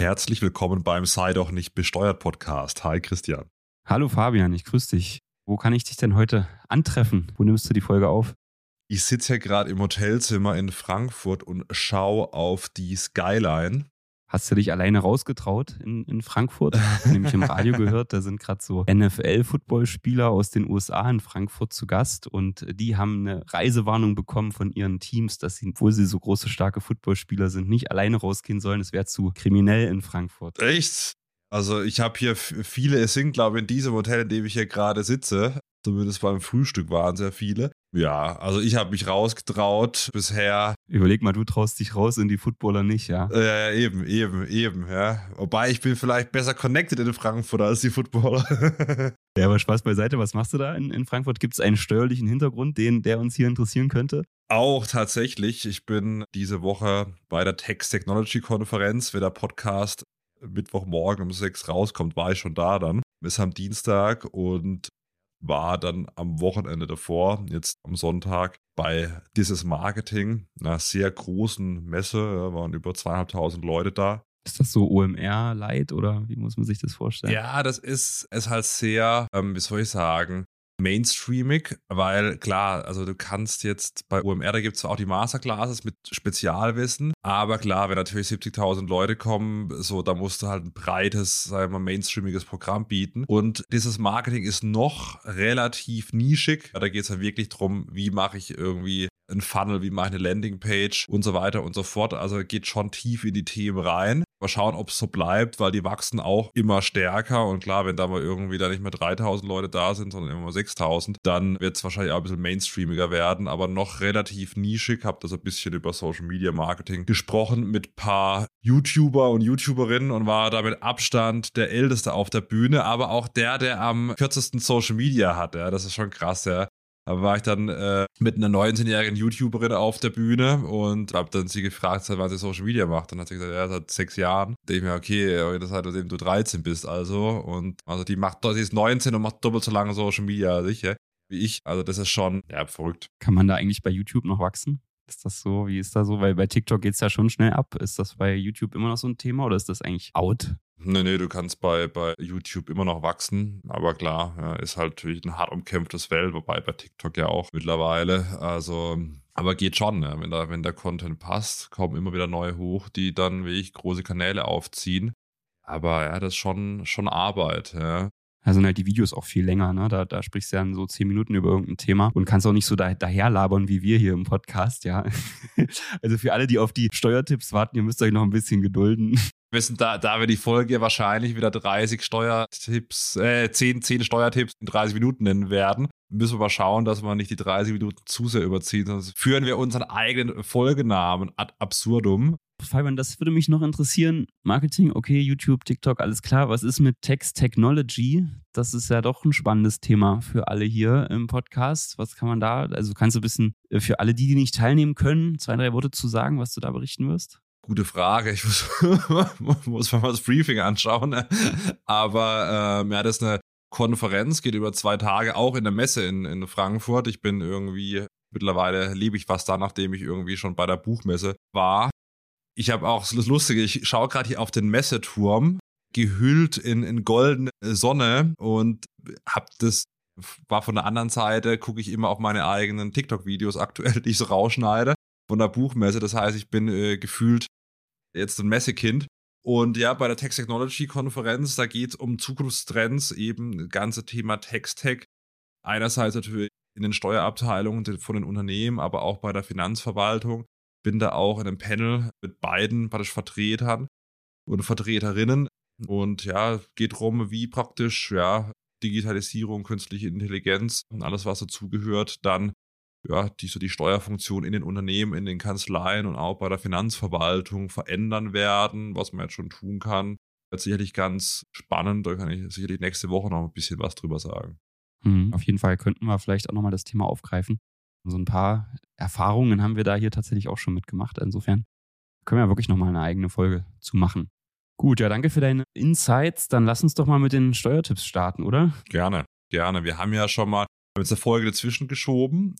Herzlich willkommen beim Sei doch nicht besteuert Podcast. Hi Christian. Hallo Fabian, ich grüße dich. Wo kann ich dich denn heute antreffen? Wo nimmst du die Folge auf? Ich sitze ja gerade im Hotelzimmer in Frankfurt und schaue auf die Skyline. Hast du dich alleine rausgetraut in, in Frankfurt? Ich habe nämlich im Radio gehört, da sind gerade so NFL-Footballspieler aus den USA in Frankfurt zu Gast und die haben eine Reisewarnung bekommen von ihren Teams, dass sie, obwohl sie so große, starke Footballspieler sind, nicht alleine rausgehen sollen. Es wäre zu kriminell in Frankfurt. Echt? Also ich habe hier viele, es sind glaube ich in diesem Hotel, in dem ich hier gerade sitze, zumindest beim Frühstück waren sehr viele. Ja, also ich habe mich rausgetraut bisher. Überleg mal, du traust dich raus in die Footballer nicht, ja? Ja, eben, eben, eben, ja. Wobei ich bin vielleicht besser connected in Frankfurt als die Footballer. ja, aber Spaß beiseite, was machst du da in, in Frankfurt? Gibt es einen steuerlichen Hintergrund, den, der uns hier interessieren könnte? Auch tatsächlich. Ich bin diese Woche bei der Text Technology Konferenz, wenn der Podcast Mittwochmorgen um sechs rauskommt, war ich schon da dann. Bis am Dienstag und war dann am Wochenende davor, jetzt am Sonntag, bei Dieses Marketing, einer sehr großen Messe, ja, waren über zweieinhalbtausend Leute da. Ist das so OMR-Light oder wie muss man sich das vorstellen? Ja, das ist, ist halt sehr, ähm, wie soll ich sagen, mainstreamig, weil klar, also du kannst jetzt bei OMR, da gibt es auch die Masterclasses mit Spezialwissen, aber klar, wenn natürlich 70.000 Leute kommen, so, da musst du halt ein breites, sagen wir mal, mainstreamiges Programm bieten. Und dieses Marketing ist noch relativ nischig. Da geht es ja wirklich darum, wie mache ich irgendwie ein Funnel, wie mache ich eine Landingpage und so weiter und so fort. Also geht schon tief in die Themen rein. Mal schauen, ob es so bleibt, weil die wachsen auch immer stärker. Und klar, wenn da mal irgendwie da nicht mehr 3000 Leute da sind, sondern immer mal 6000, dann wird es wahrscheinlich auch ein bisschen mainstreamiger werden, aber noch relativ nischig. Hab da so ein bisschen über Social Media Marketing gesprochen mit paar YouTuber und YouTuberinnen und war damit Abstand der Älteste auf der Bühne, aber auch der, der am kürzesten Social Media hat. Ja, das ist schon krass, ja. Da war ich dann äh, mit einer 19-jährigen YouTuberin auf der Bühne und habe dann sie gefragt, seit wann sie Social Media macht. Dann hat sie gesagt, ja, seit sechs Jahren. Da ich mir, okay, das heißt, seitdem du 13 bist also. Und also die macht, sie ist 19 und macht doppelt so lange Social Media sicher wie ich. Also das ist schon, ja, verrückt. Kann man da eigentlich bei YouTube noch wachsen? Ist das so? Wie ist das so? Weil bei TikTok geht es ja schon schnell ab. Ist das bei YouTube immer noch so ein Thema oder ist das eigentlich out? Nee, nee, du kannst bei, bei YouTube immer noch wachsen. Aber klar, ja, ist halt natürlich ein hart umkämpftes Feld, wobei bei TikTok ja auch mittlerweile. Also, aber geht schon, ja. wenn, da, wenn der Content passt, kommen immer wieder neue hoch, die dann wie ich große Kanäle aufziehen. Aber ja, das ist schon, schon Arbeit, ja. Da sind halt die Videos auch viel länger, ne? Da, da sprichst du dann so zehn Minuten über irgendein Thema und kannst auch nicht so da, daherlabern wie wir hier im Podcast, ja. also für alle, die auf die Steuertipps warten, ihr müsst euch noch ein bisschen gedulden. Wir sind da, da wir die Folge wahrscheinlich wieder 30 Steuertipps, äh, 10, 10 Steuertipps in 30 Minuten nennen werden, müssen wir mal schauen, dass wir nicht die 30 Minuten zu sehr überziehen, sonst führen wir unseren eigenen Folgenamen ad absurdum. Fabian, das würde mich noch interessieren. Marketing, okay, YouTube, TikTok, alles klar. Was ist mit Text Technology? Das ist ja doch ein spannendes Thema für alle hier im Podcast. Was kann man da, also kannst du ein bisschen äh, für alle die, die nicht teilnehmen können, zwei, drei Worte zu sagen, was du da berichten wirst? Gute Frage. Ich muss, muss mal das Briefing anschauen. Aber ähm, ja, das ist eine Konferenz, geht über zwei Tage, auch in der Messe in, in Frankfurt. Ich bin irgendwie, mittlerweile lebe ich fast da, nachdem ich irgendwie schon bei der Buchmesse war. Ich habe auch das Lustige, ich schaue gerade hier auf den Messeturm, gehüllt in, in goldene Sonne und habe das war von der anderen Seite, gucke ich immer auf meine eigenen TikTok-Videos aktuell, die ich so rausschneide von der Buchmesse. Das heißt, ich bin äh, gefühlt jetzt ein Messekind. Und ja, bei der Text Technology Konferenz, da geht es um Zukunftstrends, eben das ganze Thema Text-Tech. Einerseits natürlich in den Steuerabteilungen von den Unternehmen, aber auch bei der Finanzverwaltung. Bin da auch in einem Panel mit beiden praktisch Vertretern und Vertreterinnen. Und ja, geht darum, wie praktisch, ja, Digitalisierung, künstliche Intelligenz und alles, was dazugehört, dann ja, die so die Steuerfunktion in den Unternehmen, in den Kanzleien und auch bei der Finanzverwaltung verändern werden, was man jetzt schon tun kann. Das ist sicherlich ganz spannend, da kann ich sicherlich nächste Woche noch ein bisschen was drüber sagen. Mhm, auf jeden Fall könnten wir vielleicht auch nochmal das Thema aufgreifen. So ein paar Erfahrungen haben wir da hier tatsächlich auch schon mitgemacht. Insofern können wir ja wirklich nochmal eine eigene Folge zu machen. Gut, ja, danke für deine Insights. Dann lass uns doch mal mit den Steuertipps starten, oder? Gerne, gerne. Wir haben ja schon mal eine Folge dazwischen geschoben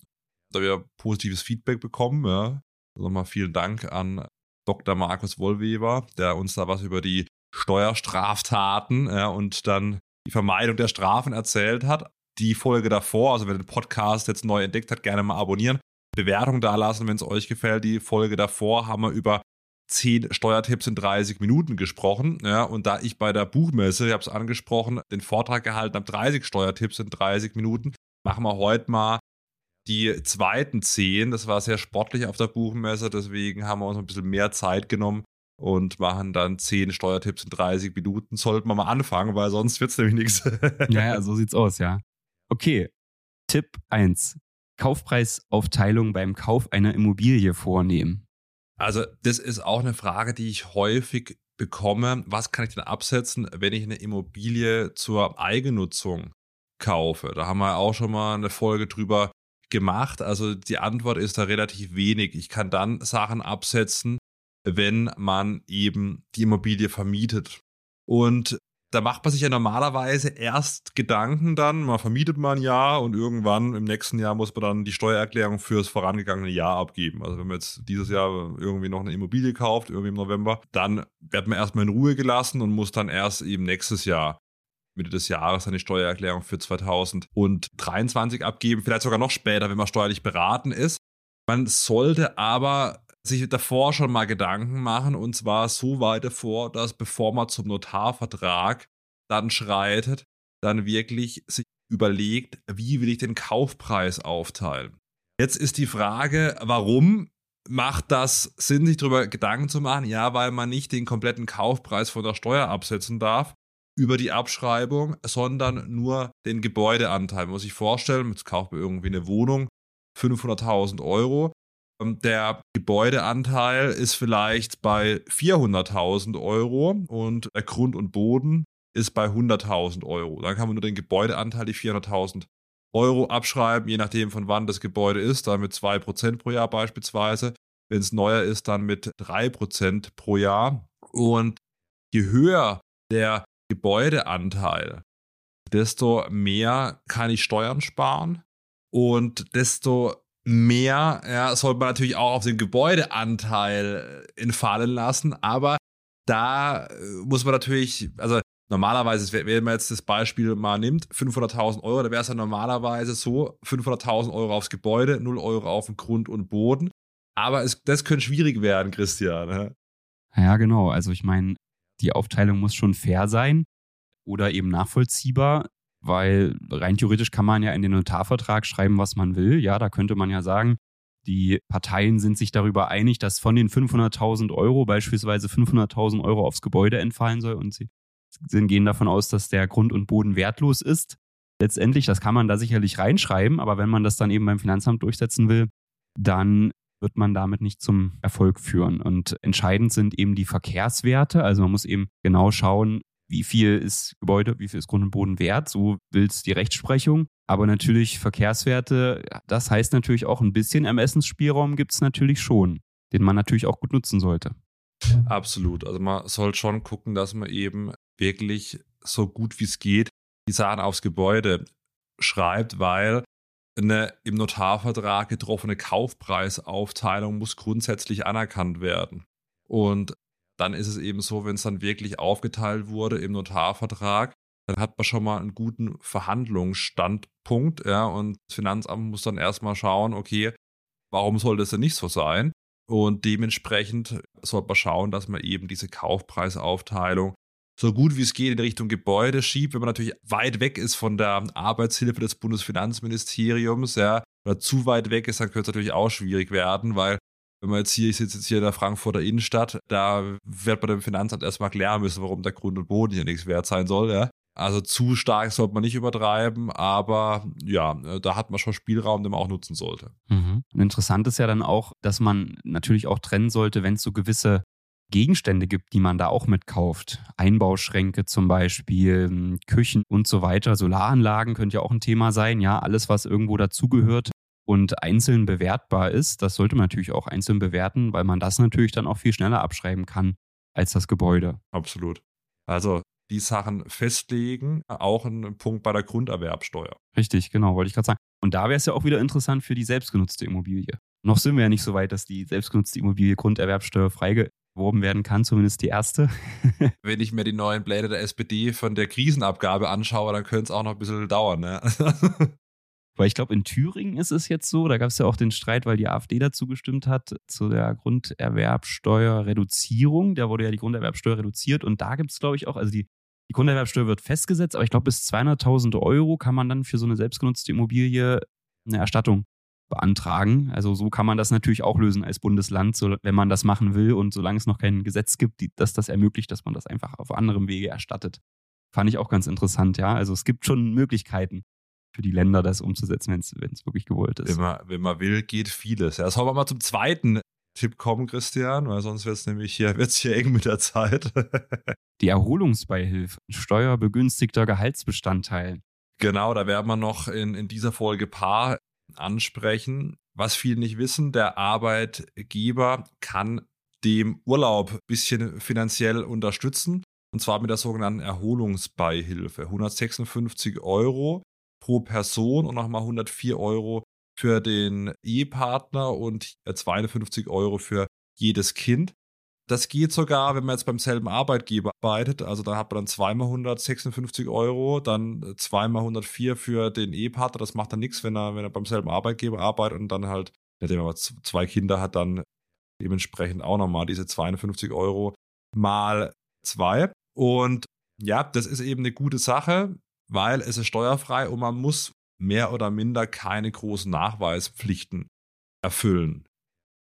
da wir positives Feedback bekommen. Ja. Also nochmal vielen Dank an Dr. Markus Wollweber, der uns da was über die Steuerstraftaten ja, und dann die Vermeidung der Strafen erzählt hat. Die Folge davor, also wer den Podcast jetzt neu entdeckt hat, gerne mal abonnieren. Bewertung da lassen, wenn es euch gefällt. Die Folge davor haben wir über 10 Steuertipps in 30 Minuten gesprochen. Ja, und da ich bei der Buchmesse, ich habe es angesprochen, den Vortrag gehalten habe, 30 Steuertipps in 30 Minuten, machen wir heute mal die zweiten 10. Das war sehr sportlich auf der Buchmesse, deswegen haben wir uns ein bisschen mehr Zeit genommen und machen dann 10 Steuertipps in 30 Minuten. Sollten wir mal anfangen, weil sonst wird es nämlich nichts. ja, ja, so sieht's aus, ja. Okay, Tipp 1. Kaufpreisaufteilung beim Kauf einer Immobilie vornehmen. Also das ist auch eine Frage, die ich häufig bekomme. Was kann ich denn absetzen, wenn ich eine Immobilie zur Eigennutzung kaufe? Da haben wir auch schon mal eine Folge drüber gemacht. Also die Antwort ist da relativ wenig. Ich kann dann Sachen absetzen, wenn man eben die Immobilie vermietet. Und da macht man sich ja normalerweise erst Gedanken dann, man vermietet mal ein Jahr und irgendwann im nächsten Jahr muss man dann die Steuererklärung fürs vorangegangene Jahr abgeben. Also wenn man jetzt dieses Jahr irgendwie noch eine Immobilie kauft, irgendwie im November, dann wird man erstmal in Ruhe gelassen und muss dann erst eben nächstes Jahr Mitte des Jahres eine Steuererklärung für 2023 abgeben, vielleicht sogar noch später, wenn man steuerlich beraten ist. Man sollte aber sich davor schon mal Gedanken machen und zwar so weit davor, dass bevor man zum Notarvertrag dann schreitet, dann wirklich sich überlegt, wie will ich den Kaufpreis aufteilen. Jetzt ist die Frage, warum macht das Sinn, sich darüber Gedanken zu machen? Ja, weil man nicht den kompletten Kaufpreis von der Steuer absetzen darf über die Abschreibung, sondern nur den Gebäudeanteil. Man muss sich vorstellen, jetzt kauft man irgendwie eine Wohnung, 500.000 Euro der Gebäudeanteil ist vielleicht bei 400.000 Euro und der Grund und Boden ist bei 100.000 Euro. Dann kann man nur den Gebäudeanteil, die 400.000 Euro abschreiben, je nachdem von wann das Gebäude ist, dann mit 2% pro Jahr beispielsweise. Wenn es neuer ist, dann mit 3% pro Jahr. Und je höher der Gebäudeanteil, desto mehr kann ich Steuern sparen und desto mehr ja, sollte man natürlich auch auf den Gebäudeanteil äh, entfallen lassen, aber da äh, muss man natürlich, also normalerweise, wenn man jetzt das Beispiel mal nimmt, 500.000 Euro, da wäre es ja normalerweise so, 500.000 Euro aufs Gebäude, 0 Euro auf den Grund und Boden. Aber es, das könnte schwierig werden, Christian. Ja, genau. Also ich meine, die Aufteilung muss schon fair sein oder eben nachvollziehbar weil rein theoretisch kann man ja in den Notarvertrag schreiben, was man will. Ja, da könnte man ja sagen, die Parteien sind sich darüber einig, dass von den 500.000 Euro beispielsweise 500.000 Euro aufs Gebäude entfallen soll und sie gehen davon aus, dass der Grund und Boden wertlos ist. Letztendlich, das kann man da sicherlich reinschreiben, aber wenn man das dann eben beim Finanzamt durchsetzen will, dann wird man damit nicht zum Erfolg führen. Und entscheidend sind eben die Verkehrswerte. Also man muss eben genau schauen, wie viel ist Gebäude, wie viel ist Grund und Boden wert, so will es die Rechtsprechung. Aber natürlich Verkehrswerte, das heißt natürlich auch ein bisschen Ermessensspielraum gibt es natürlich schon, den man natürlich auch gut nutzen sollte. Absolut. Also man soll schon gucken, dass man eben wirklich so gut wie es geht die Sachen aufs Gebäude schreibt, weil eine im Notarvertrag getroffene Kaufpreisaufteilung muss grundsätzlich anerkannt werden. Und dann ist es eben so, wenn es dann wirklich aufgeteilt wurde im Notarvertrag, dann hat man schon mal einen guten Verhandlungsstandpunkt, ja, und das Finanzamt muss dann erstmal schauen, okay, warum soll das denn nicht so sein? Und dementsprechend sollte man schauen, dass man eben diese Kaufpreisaufteilung so gut wie es geht in Richtung Gebäude schiebt, wenn man natürlich weit weg ist von der Arbeitshilfe des Bundesfinanzministeriums, ja, oder zu weit weg ist, dann könnte es natürlich auch schwierig werden, weil wenn man jetzt hier, ich sitze jetzt hier in der Frankfurter Innenstadt, da wird man dem Finanzamt erstmal klären müssen, warum der Grund und Boden hier nichts wert sein soll, ja. Also zu stark sollte man nicht übertreiben, aber ja, da hat man schon Spielraum, den man auch nutzen sollte. Mhm. Und interessant ist ja dann auch, dass man natürlich auch trennen sollte, wenn es so gewisse Gegenstände gibt, die man da auch mitkauft. Einbauschränke zum Beispiel, Küchen und so weiter. Solaranlagen könnte ja auch ein Thema sein. Ja, alles, was irgendwo dazugehört, und einzeln bewertbar ist, das sollte man natürlich auch einzeln bewerten, weil man das natürlich dann auch viel schneller abschreiben kann als das Gebäude. Absolut. Also die Sachen festlegen, auch ein Punkt bei der Grunderwerbsteuer. Richtig, genau, wollte ich gerade sagen. Und da wäre es ja auch wieder interessant für die selbstgenutzte Immobilie. Noch sind wir ja nicht so weit, dass die selbstgenutzte Immobilie grunderwerbsteuerfrei beworben werden kann, zumindest die erste. Wenn ich mir die neuen Pläne der SPD von der Krisenabgabe anschaue, dann könnte es auch noch ein bisschen dauern. Ne? Weil ich glaube, in Thüringen ist es jetzt so, da gab es ja auch den Streit, weil die AfD dazu gestimmt hat, zu der Grunderwerbsteuerreduzierung. Da wurde ja die Grunderwerbsteuer reduziert und da gibt es, glaube ich, auch, also die, die Grunderwerbsteuer wird festgesetzt, aber ich glaube, bis 200.000 Euro kann man dann für so eine selbstgenutzte Immobilie eine Erstattung beantragen. Also so kann man das natürlich auch lösen als Bundesland, so, wenn man das machen will und solange es noch kein Gesetz gibt, die, das das ermöglicht, dass man das einfach auf anderem Wege erstattet. Fand ich auch ganz interessant, ja. Also es gibt schon Möglichkeiten für die Länder, das umzusetzen, wenn es wirklich gewollt ist. Wenn man, wenn man will, geht vieles. Ja, sollen wir mal zum zweiten Tipp kommen, Christian, weil sonst wird es nämlich hier, wird's hier eng mit der Zeit. die Erholungsbeihilfe, steuerbegünstigter Gehaltsbestandteil. Genau, da werden wir noch in, in dieser Folge paar ansprechen. Was viele nicht wissen, der Arbeitgeber kann dem Urlaub ein bisschen finanziell unterstützen. Und zwar mit der sogenannten Erholungsbeihilfe. 156 Euro pro Person und nochmal 104 Euro für den Ehepartner und 52 Euro für jedes Kind. Das geht sogar, wenn man jetzt beim selben Arbeitgeber arbeitet. Also da hat man dann zweimal 156 Euro, dann zweimal 104 für den Ehepartner. Das macht dann nichts, wenn er, wenn er beim selben Arbeitgeber arbeitet und dann halt, nachdem er zwei Kinder hat, dann dementsprechend auch nochmal diese 52 Euro mal zwei. Und ja, das ist eben eine gute Sache weil es ist steuerfrei und man muss mehr oder minder keine großen Nachweispflichten erfüllen.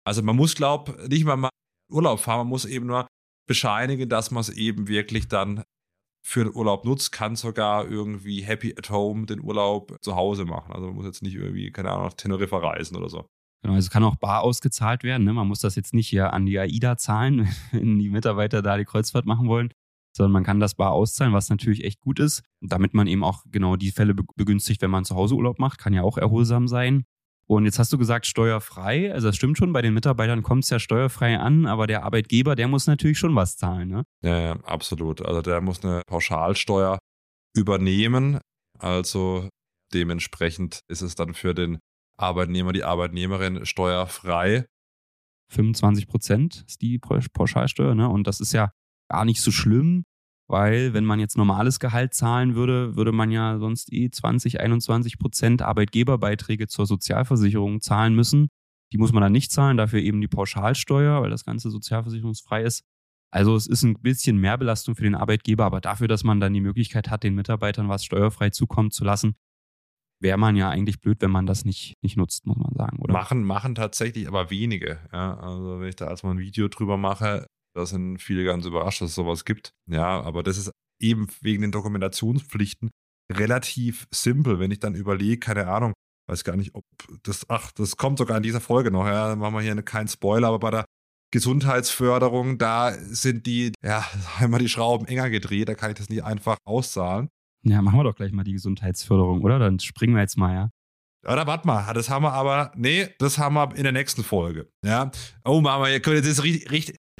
Also man muss, glaube ich, nicht mal Urlaub fahren, man muss eben nur bescheinigen, dass man es eben wirklich dann für den Urlaub nutzt, kann sogar irgendwie happy at home den Urlaub zu Hause machen. Also man muss jetzt nicht irgendwie, keine Ahnung, nach Teneriffa reisen oder so. Genau, also es kann auch bar ausgezahlt werden. Ne? Man muss das jetzt nicht hier an die AIDA zahlen, wenn die Mitarbeiter da die Kreuzfahrt machen wollen, sondern man kann das bar auszahlen, was natürlich echt gut ist, damit man eben auch genau die Fälle begünstigt, wenn man zu Hause Urlaub macht, kann ja auch erholsam sein. Und jetzt hast du gesagt, steuerfrei. Also das stimmt schon, bei den Mitarbeitern kommt es ja steuerfrei an, aber der Arbeitgeber, der muss natürlich schon was zahlen, ne? Ja, ja, absolut. Also der muss eine Pauschalsteuer übernehmen. Also dementsprechend ist es dann für den Arbeitnehmer, die Arbeitnehmerin steuerfrei. 25 Prozent ist die Pauschalsteuer, ne? Und das ist ja gar nicht so schlimm, weil wenn man jetzt normales Gehalt zahlen würde, würde man ja sonst eh 20, 21 Prozent Arbeitgeberbeiträge zur Sozialversicherung zahlen müssen. Die muss man dann nicht zahlen, dafür eben die Pauschalsteuer, weil das Ganze sozialversicherungsfrei ist. Also es ist ein bisschen mehr Belastung für den Arbeitgeber, aber dafür, dass man dann die Möglichkeit hat, den Mitarbeitern was steuerfrei zukommen zu lassen, wäre man ja eigentlich blöd, wenn man das nicht, nicht nutzt, muss man sagen, oder? Machen, machen tatsächlich aber wenige. Ja, also wenn ich da als mal ein Video drüber mache, da sind viele ganz überrascht, dass es sowas gibt. Ja, aber das ist eben wegen den Dokumentationspflichten relativ simpel, wenn ich dann überlege, keine Ahnung, weiß gar nicht, ob das, ach, das kommt sogar in dieser Folge noch, ja, dann machen wir hier keinen Spoiler, aber bei der Gesundheitsförderung, da sind die, ja, einmal die Schrauben enger gedreht, da kann ich das nicht einfach auszahlen. Ja, machen wir doch gleich mal die Gesundheitsförderung, oder? Dann springen wir jetzt mal, ja. Oder warte mal, das haben wir aber, nee, das haben wir in der nächsten Folge. Ja. Oh Mama, ihr könnt jetzt richtig,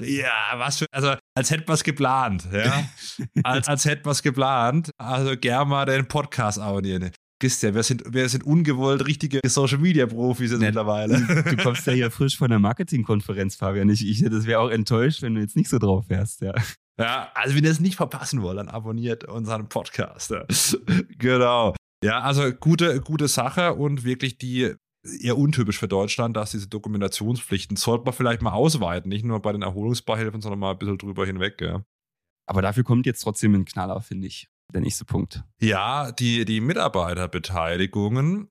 ja, was für, also als hätten wir es geplant, ja. als, als hätten wir es geplant. Also gern mal den Podcast abonnieren. Ja, wir sind, wir sind ungewollt richtige Social Media Profis jetzt mittlerweile. Du kommst ja hier frisch von der Marketingkonferenz, Fabian. Ich, ich das wäre auch enttäuscht, wenn du jetzt nicht so drauf wärst, ja. Ja, also wenn ihr es nicht verpassen wollt, dann abonniert unseren Podcast. Ja. genau. Ja, also gute, gute Sache und wirklich die eher untypisch für Deutschland, dass diese Dokumentationspflichten sollte man vielleicht mal ausweiten, nicht nur bei den Erholungsbeihilfen, sondern mal ein bisschen drüber hinweg, ja. Aber dafür kommt jetzt trotzdem ein Knaller, finde ich, der nächste Punkt. Ja, die, die Mitarbeiterbeteiligungen,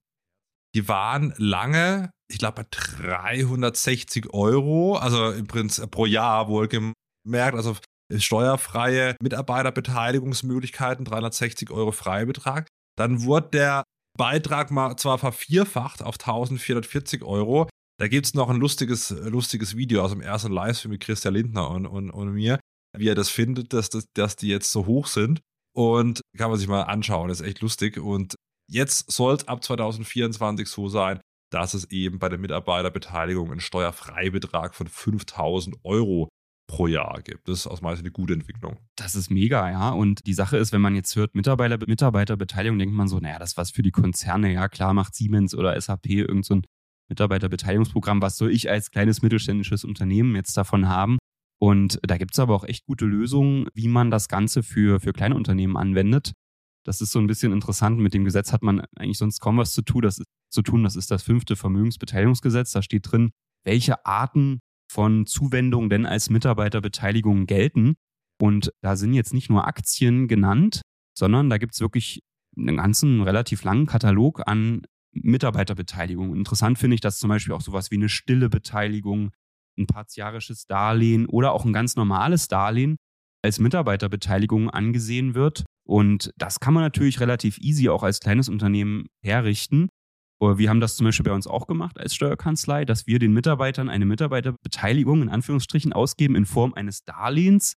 die waren lange, ich glaube, bei 360 Euro, also im Prinzip pro Jahr wohlgemerkt, also steuerfreie Mitarbeiterbeteiligungsmöglichkeiten, 360 Euro Freibetrag. Dann wurde der Beitrag mal zwar vervierfacht auf 1440 Euro. Da gibt es noch ein lustiges, lustiges Video aus dem ersten Livestream mit Christian Lindner und, und, und mir, wie er das findet, dass, dass, dass die jetzt so hoch sind. Und kann man sich mal anschauen, das ist echt lustig. Und jetzt soll es ab 2024 so sein, dass es eben bei der Mitarbeiterbeteiligung einen Steuerfreibetrag von 5000 Euro pro Jahr gibt. Das ist aus meiner Sicht eine gute Entwicklung. Das ist mega, ja. Und die Sache ist, wenn man jetzt hört Mitarbeiter, Mitarbeiterbeteiligung, denkt man so, naja, das ist was für die Konzerne. Ja, klar macht Siemens oder SAP irgend so ein Mitarbeiterbeteiligungsprogramm. Was soll ich als kleines mittelständisches Unternehmen jetzt davon haben? Und da gibt es aber auch echt gute Lösungen, wie man das Ganze für, für kleine Unternehmen anwendet. Das ist so ein bisschen interessant. Mit dem Gesetz hat man eigentlich sonst kaum was zu tun. Das ist, zu tun. Das ist das fünfte Vermögensbeteiligungsgesetz. Da steht drin, welche Arten von Zuwendungen denn als Mitarbeiterbeteiligung gelten. Und da sind jetzt nicht nur Aktien genannt, sondern da gibt es wirklich einen ganzen relativ langen Katalog an Mitarbeiterbeteiligung. Interessant finde ich, dass zum Beispiel auch sowas wie eine stille Beteiligung, ein partiarisches Darlehen oder auch ein ganz normales Darlehen als Mitarbeiterbeteiligung angesehen wird. Und das kann man natürlich relativ easy auch als kleines Unternehmen herrichten. Wir haben das zum Beispiel bei uns auch gemacht als Steuerkanzlei, dass wir den Mitarbeitern eine Mitarbeiterbeteiligung in Anführungsstrichen ausgeben in Form eines Darlehens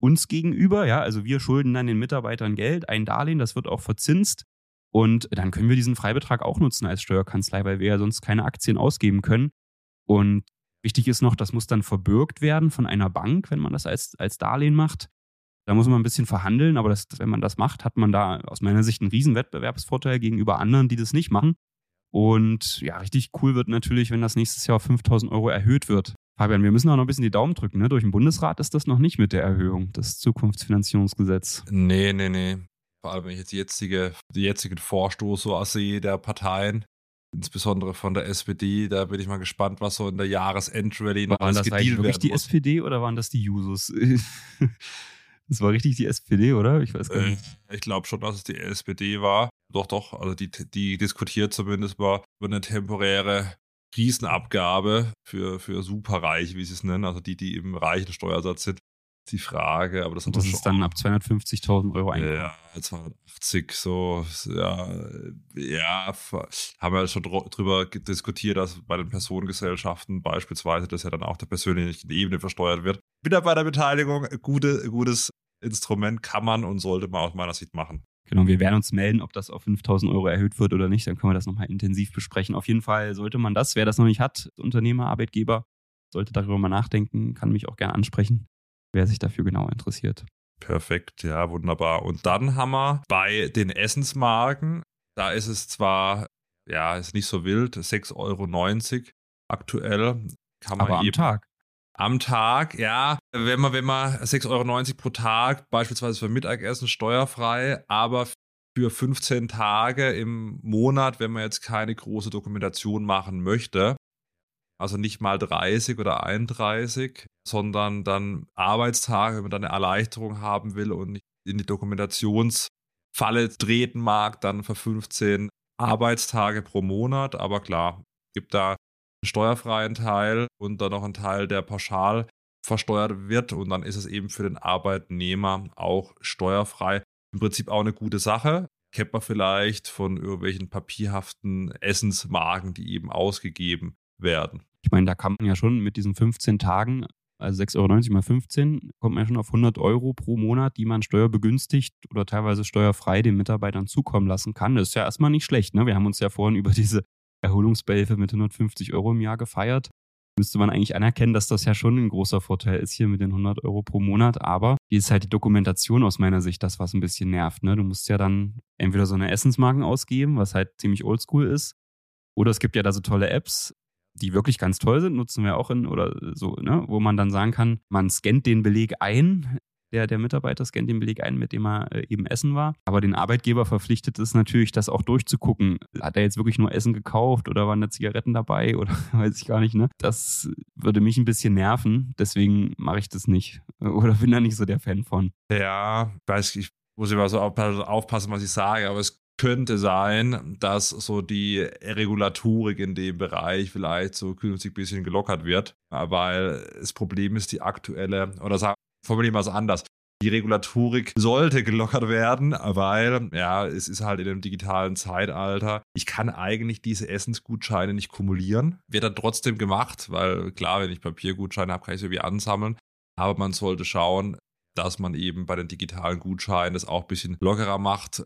uns gegenüber. Ja, also wir schulden dann den Mitarbeitern Geld, ein Darlehen, das wird auch verzinst. Und dann können wir diesen Freibetrag auch nutzen als Steuerkanzlei, weil wir ja sonst keine Aktien ausgeben können. Und wichtig ist noch, das muss dann verbürgt werden von einer Bank, wenn man das als, als Darlehen macht. Da muss man ein bisschen verhandeln, aber das, wenn man das macht, hat man da aus meiner Sicht einen riesen Wettbewerbsvorteil gegenüber anderen, die das nicht machen. Und ja, richtig cool wird natürlich, wenn das nächstes Jahr auf 5000 Euro erhöht wird. Fabian, wir müssen auch noch ein bisschen die Daumen drücken. Ne? Durch den Bundesrat ist das noch nicht mit der Erhöhung, das Zukunftsfinanzierungsgesetz. Nee, nee, nee. Vor allem, wenn ich jetzt die jetzige, die jetzigen Vorstoß so sehe der Parteien, insbesondere von der SPD, da bin ich mal gespannt, was so in der Jahresendrallye noch alles gedealt werden muss. die SPD oder waren das die Jusos? Das war richtig die SPD, oder? Ich weiß gar nicht. Äh, ich glaube schon, dass es die SPD war. Doch, doch. Also die, die diskutiert zumindest mal über eine temporäre Krisenabgabe für, für Superreiche, wie sie es nennen, also die, die im reichen Steuersatz sind. Die Frage, aber das, Und das ist dann ab 250.000 Euro Einkommen. Ja, 280, so, ja, ja, haben wir schon drüber diskutiert, dass bei den Personengesellschaften beispielsweise das ja dann auch der persönlichen Ebene versteuert wird. Mitarbeiterbeteiligung, gute, gutes Instrument kann man und sollte man aus meiner Sicht machen. Genau, wir werden uns melden, ob das auf 5000 Euro erhöht wird oder nicht. Dann können wir das nochmal intensiv besprechen. Auf jeden Fall sollte man das, wer das noch nicht hat, Unternehmer, Arbeitgeber, sollte darüber mal nachdenken, kann mich auch gerne ansprechen, wer sich dafür genau interessiert. Perfekt, ja, wunderbar. Und dann haben wir bei den Essensmarken, da ist es zwar, ja, ist nicht so wild, 6,90 Euro aktuell. Kann man Aber am eben, Tag am Tag, ja, wenn man, wenn man 6,90 Euro pro Tag, beispielsweise für Mittagessen steuerfrei, aber für 15 Tage im Monat, wenn man jetzt keine große Dokumentation machen möchte, also nicht mal 30 oder 31, sondern dann Arbeitstage, wenn man dann eine Erleichterung haben will und nicht in die Dokumentationsfalle treten mag, dann für 15 Arbeitstage pro Monat. Aber klar, gibt da steuerfreien Teil und dann noch ein Teil, der pauschal versteuert wird und dann ist es eben für den Arbeitnehmer auch steuerfrei. Im Prinzip auch eine gute Sache. Kennt man vielleicht von irgendwelchen papierhaften Essensmarken, die eben ausgegeben werden. Ich meine, da kann man ja schon mit diesen 15 Tagen, also 6,90 Euro mal 15, kommt man ja schon auf 100 Euro pro Monat, die man steuerbegünstigt oder teilweise steuerfrei den Mitarbeitern zukommen lassen kann. Das ist ja erstmal nicht schlecht. Ne? Wir haben uns ja vorhin über diese Erholungsbeihilfe mit 150 Euro im Jahr gefeiert. Müsste man eigentlich anerkennen, dass das ja schon ein großer Vorteil ist hier mit den 100 Euro pro Monat. Aber hier ist halt die Dokumentation aus meiner Sicht das, was ein bisschen nervt. Ne? Du musst ja dann entweder so eine Essensmarken ausgeben, was halt ziemlich oldschool ist. Oder es gibt ja da so tolle Apps, die wirklich ganz toll sind, nutzen wir auch in oder so, ne, wo man dann sagen kann, man scannt den Beleg ein der, der Mitarbeiter scannt den Beleg ein, mit dem er äh, eben essen war. Aber den Arbeitgeber verpflichtet es natürlich, das auch durchzugucken. Hat er jetzt wirklich nur Essen gekauft oder waren da Zigaretten dabei oder weiß ich gar nicht, ne? Das würde mich ein bisschen nerven. Deswegen mache ich das nicht. Oder bin da nicht so der Fan von. Ja, weiß ich, muss immer so aufpassen, was ich sage, aber es könnte sein, dass so die Regulatorik in dem Bereich vielleicht so künftig ein bisschen gelockert wird, weil das Problem ist die aktuelle, oder sagen formulieren wir es anders. Die Regulatorik sollte gelockert werden, weil, ja, es ist halt in dem digitalen Zeitalter. Ich kann eigentlich diese Essensgutscheine nicht kumulieren. Wird dann trotzdem gemacht, weil klar, wenn ich Papiergutscheine habe, kann ich sie irgendwie ansammeln. Aber man sollte schauen, dass man eben bei den digitalen Gutscheinen das auch ein bisschen lockerer macht,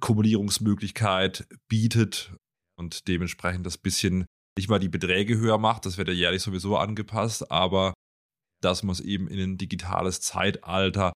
Kumulierungsmöglichkeit bietet und dementsprechend das bisschen nicht mal die Beträge höher macht. Das wird ja jährlich sowieso angepasst, aber dass man es eben in ein digitales Zeitalter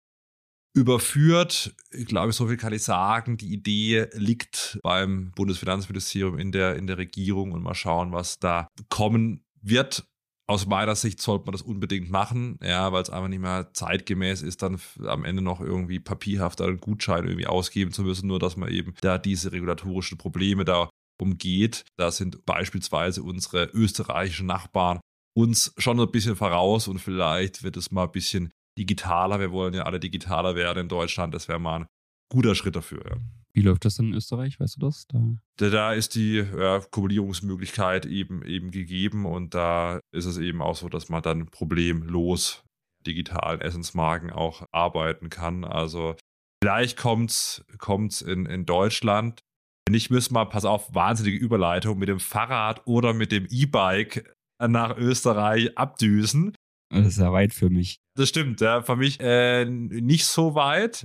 überführt. Ich glaube, so viel kann ich sagen. Die Idee liegt beim Bundesfinanzministerium in der, in der Regierung und mal schauen, was da kommen wird. aus meiner Sicht sollte man das unbedingt machen, ja, weil es einfach nicht mehr zeitgemäß ist, dann am Ende noch irgendwie papierhaft einen Gutschein irgendwie ausgeben zu müssen, nur dass man eben da diese regulatorischen Probleme da umgeht. Da sind beispielsweise unsere österreichischen Nachbarn uns schon ein bisschen voraus und vielleicht wird es mal ein bisschen digitaler. Wir wollen ja alle digitaler werden in Deutschland. Das wäre mal ein guter Schritt dafür. Ja. Wie läuft das denn in Österreich? Weißt du das? Da, da ist die ja, Kumulierungsmöglichkeit eben, eben gegeben und da ist es eben auch so, dass man dann problemlos digitalen Essensmarken auch arbeiten kann. Also vielleicht kommt es in, in Deutschland. Nicht müssen wir, pass auf, wahnsinnige Überleitung mit dem Fahrrad oder mit dem E-Bike nach Österreich abdüsen. Das ist ja weit für mich. Das stimmt, ja. Für mich äh, nicht so weit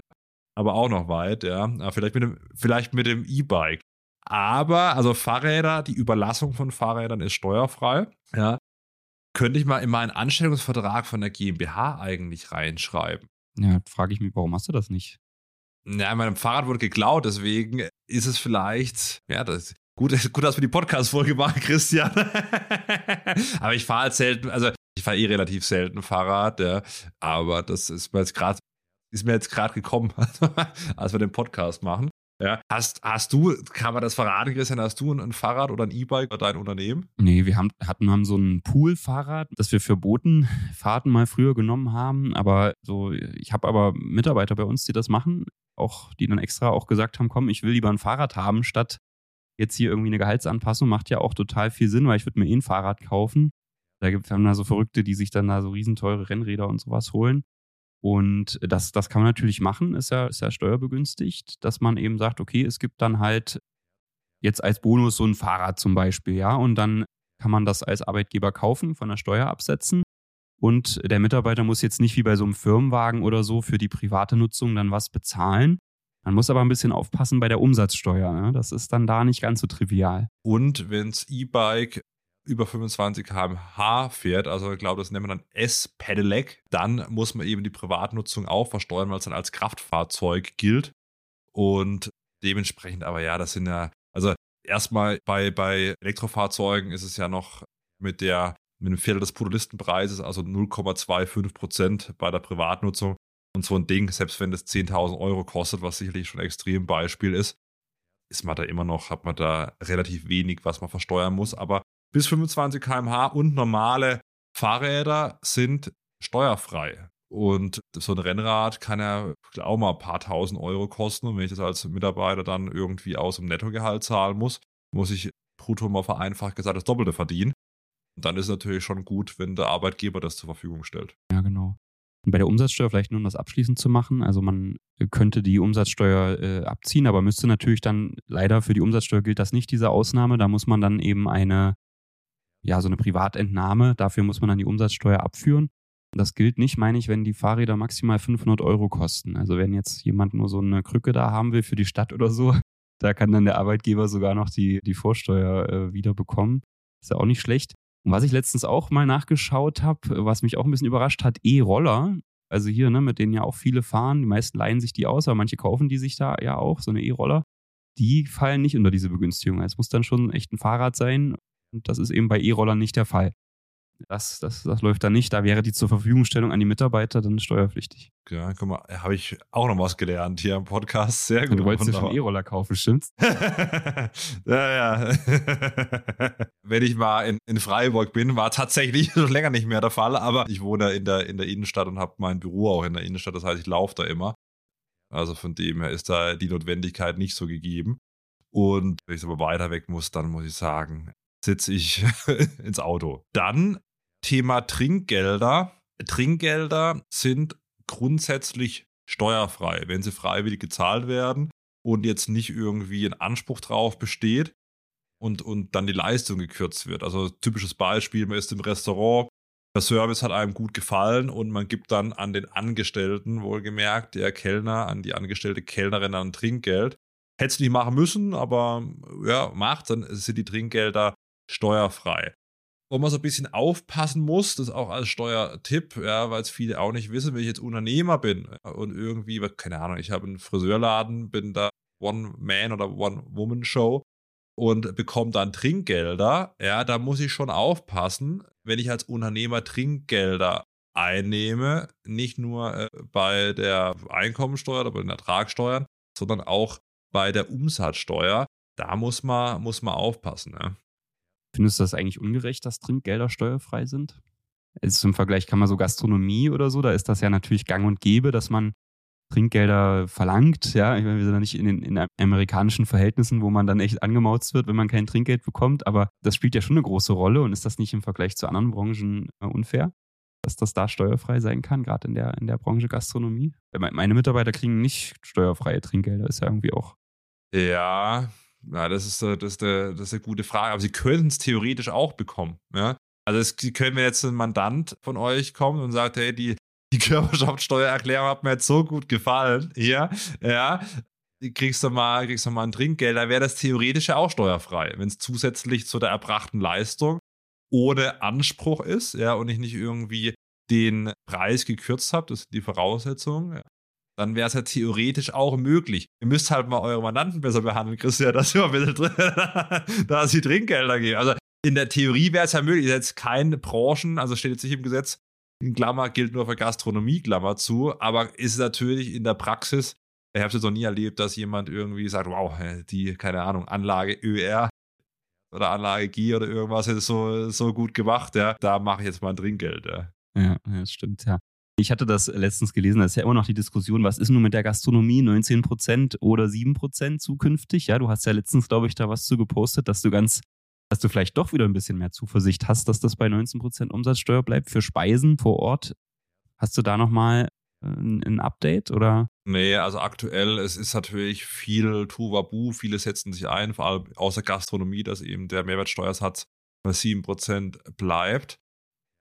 aber auch noch weit, ja. Vielleicht mit dem, vielleicht mit dem E-Bike. Aber, also Fahrräder, die Überlassung von Fahrrädern ist steuerfrei, ja. Könnte ich mal in meinen Anstellungsvertrag von der GmbH eigentlich reinschreiben? Ja, frage ich mich, warum hast du das nicht? Ja, meinem Fahrrad wurde geklaut, deswegen ist es vielleicht, ja, das, gut, gut, dass wir die Podcast-Folge machen, Christian. aber ich fahre halt selten, also ich fahre eh relativ selten Fahrrad, ja. Aber das ist mir jetzt gerade ist mir jetzt gerade gekommen, als wir den Podcast machen. Ja. Hast, hast du, kann man das verraten, Christian, hast du ein, Fahrrad oder ein E-Bike oder dein Unternehmen? Nee, wir haben, hatten haben so ein Pool-Fahrrad, das wir für Botenfahrten mal früher genommen haben. Aber so, ich habe aber Mitarbeiter bei uns, die das machen, auch die dann extra auch gesagt haben, komm, ich will lieber ein Fahrrad haben, statt jetzt hier irgendwie eine Gehaltsanpassung. Macht ja auch total viel Sinn, weil ich würde mir eh ein Fahrrad kaufen. Da gibt es dann da so Verrückte, die sich dann da so riesenteure Rennräder und sowas holen. Und das, das kann man natürlich machen, ist ja, ist ja steuerbegünstigt, dass man eben sagt, okay, es gibt dann halt jetzt als Bonus so ein Fahrrad zum Beispiel, ja, und dann kann man das als Arbeitgeber kaufen, von der Steuer absetzen. Und der Mitarbeiter muss jetzt nicht wie bei so einem Firmenwagen oder so für die private Nutzung dann was bezahlen. Man muss aber ein bisschen aufpassen bei der Umsatzsteuer. Ne? Das ist dann da nicht ganz so trivial. Und wenns E-Bike über 25 km/h fährt, also ich glaube, das nennt man dann S-Pedelec, dann muss man eben die Privatnutzung auch versteuern, weil es dann als Kraftfahrzeug gilt. Und dementsprechend aber ja, das sind ja, also erstmal bei, bei Elektrofahrzeugen ist es ja noch mit der mit dem Viertel des Brutolistenpreises, also 0,25 Prozent bei der Privatnutzung. Und so ein Ding, selbst wenn das 10.000 Euro kostet, was sicherlich schon ein extrem Beispiel ist, ist man da immer noch, hat man da relativ wenig, was man versteuern muss. Aber bis 25 km/h und normale Fahrräder sind steuerfrei. Und so ein Rennrad kann ja auch mal ein paar tausend Euro kosten. Und wenn ich das als Mitarbeiter dann irgendwie aus dem Nettogehalt zahlen muss, muss ich brutto mal vereinfacht gesagt das Doppelte verdienen. Und dann ist es natürlich schon gut, wenn der Arbeitgeber das zur Verfügung stellt. Ja, genau. Bei der Umsatzsteuer vielleicht nur um das abschließend zu machen. Also man könnte die Umsatzsteuer äh, abziehen, aber müsste natürlich dann, leider für die Umsatzsteuer gilt das nicht, diese Ausnahme. Da muss man dann eben eine ja, so eine Privatentnahme. Dafür muss man dann die Umsatzsteuer abführen. Das gilt nicht, meine ich, wenn die Fahrräder maximal 500 Euro kosten. Also wenn jetzt jemand nur so eine Krücke da haben will für die Stadt oder so, da kann dann der Arbeitgeber sogar noch die, die Vorsteuer äh, wieder bekommen. Ist ja auch nicht schlecht. Und was ich letztens auch mal nachgeschaut habe, was mich auch ein bisschen überrascht hat, E-Roller. Also hier, ne, mit denen ja auch viele fahren. Die meisten leihen sich die aus, aber manche kaufen die sich da ja auch, so eine E-Roller. Die fallen nicht unter diese Begünstigung. Es muss dann schon echt ein Fahrrad sein und das ist eben bei E-Rollern nicht der Fall. Das, das, das läuft da nicht. Da wäre die zur Verfügungstellung an die Mitarbeiter dann steuerpflichtig. Ja, guck mal, habe ich auch noch was gelernt hier im Podcast. Sehr gut. Du wolltest ja schon E-Roller kaufen, stimmt's? ja, ja. Wenn ich mal in, in Freiburg bin, war tatsächlich schon länger nicht mehr der Fall, aber ich wohne in der, in der Innenstadt und habe mein Büro auch in der Innenstadt. Das heißt, ich laufe da immer. Also von dem her ist da die Notwendigkeit nicht so gegeben. Und wenn ich aber weiter weg muss, dann muss ich sagen, sitze ich ins Auto. Dann Thema Trinkgelder. Trinkgelder sind grundsätzlich steuerfrei, wenn sie freiwillig gezahlt werden und jetzt nicht irgendwie ein Anspruch drauf besteht und, und dann die Leistung gekürzt wird. Also typisches Beispiel, man ist im Restaurant, der Service hat einem gut gefallen und man gibt dann an den Angestellten, wohlgemerkt, der Kellner, an die angestellte Kellnerin ein Trinkgeld. Hätte es nicht machen müssen, aber ja, macht, dann sind die Trinkgelder steuerfrei. Wo man so ein bisschen aufpassen muss, das auch als Steuertipp, ja, weil es viele auch nicht wissen, wenn ich jetzt Unternehmer bin und irgendwie, keine Ahnung, ich habe einen Friseurladen, bin da One-Man- oder One-Woman-Show und bekomme dann Trinkgelder, ja, da muss ich schon aufpassen, wenn ich als Unternehmer Trinkgelder einnehme, nicht nur äh, bei der Einkommensteuer oder bei den Ertragssteuern, sondern auch bei der Umsatzsteuer. Da muss man, muss man aufpassen. Ne? Findest du das eigentlich ungerecht, dass Trinkgelder steuerfrei sind? Ist im Vergleich kann man so Gastronomie oder so, da ist das ja natürlich gang und gäbe, dass man Trinkgelder verlangt. Ja, ich meine, wir sind ja nicht in den in amerikanischen Verhältnissen, wo man dann echt angemauzt wird, wenn man kein Trinkgeld bekommt. Aber das spielt ja schon eine große Rolle und ist das nicht im Vergleich zu anderen Branchen äh, unfair? dass das da steuerfrei sein kann, gerade in der, in der Branche Gastronomie. Meine Mitarbeiter kriegen nicht steuerfreie Trinkgelder, ist ja irgendwie auch. Ja, ja das, ist, das, ist eine, das ist eine gute Frage. Aber sie könnten es theoretisch auch bekommen. Ja? Also es können wir jetzt ein Mandant von euch kommen und sagt, hey, die, die Körperschaftssteuererklärung hat mir jetzt so gut gefallen. Ja, ja. Kriegst du mal, kriegst du mal ein Trinkgeld, da wäre das theoretisch ja auch steuerfrei, wenn es zusätzlich zu der erbrachten Leistung ohne Anspruch ist, ja, und ich nicht irgendwie den Preis gekürzt habe, das ist die Voraussetzung, dann wäre es ja theoretisch auch möglich. Ihr müsst halt mal eure Mandanten besser behandeln, Christian, dass ihr mal bitte drin, da sie Trinkgelder geben. Also in der Theorie wäre es ja möglich. Jetzt keine Branchen, also steht jetzt nicht im Gesetz, in Klammer gilt nur für Gastronomie, Klammer zu, aber ist natürlich in der Praxis, ich habe es noch nie erlebt, dass jemand irgendwie sagt, wow, die, keine Ahnung, Anlage ÖR oder Anlage G oder irgendwas ist so, so gut gemacht, ja, da mache ich jetzt mal ein Trinkgeld, ja. Ja, das stimmt, ja. Ich hatte das letztens gelesen, da ist ja immer noch die Diskussion, was ist nun mit der Gastronomie, 19% oder 7% zukünftig? Ja, du hast ja letztens, glaube ich, da was zu gepostet, dass du ganz, dass du vielleicht doch wieder ein bisschen mehr Zuversicht hast, dass das bei 19% Umsatzsteuer bleibt für Speisen vor Ort. Hast du da nochmal ein, ein Update oder? Nee, also aktuell, es ist natürlich viel Tuvabu, viele setzen sich ein, vor allem außer Gastronomie, dass eben der Mehrwertsteuersatz bei 7% bleibt.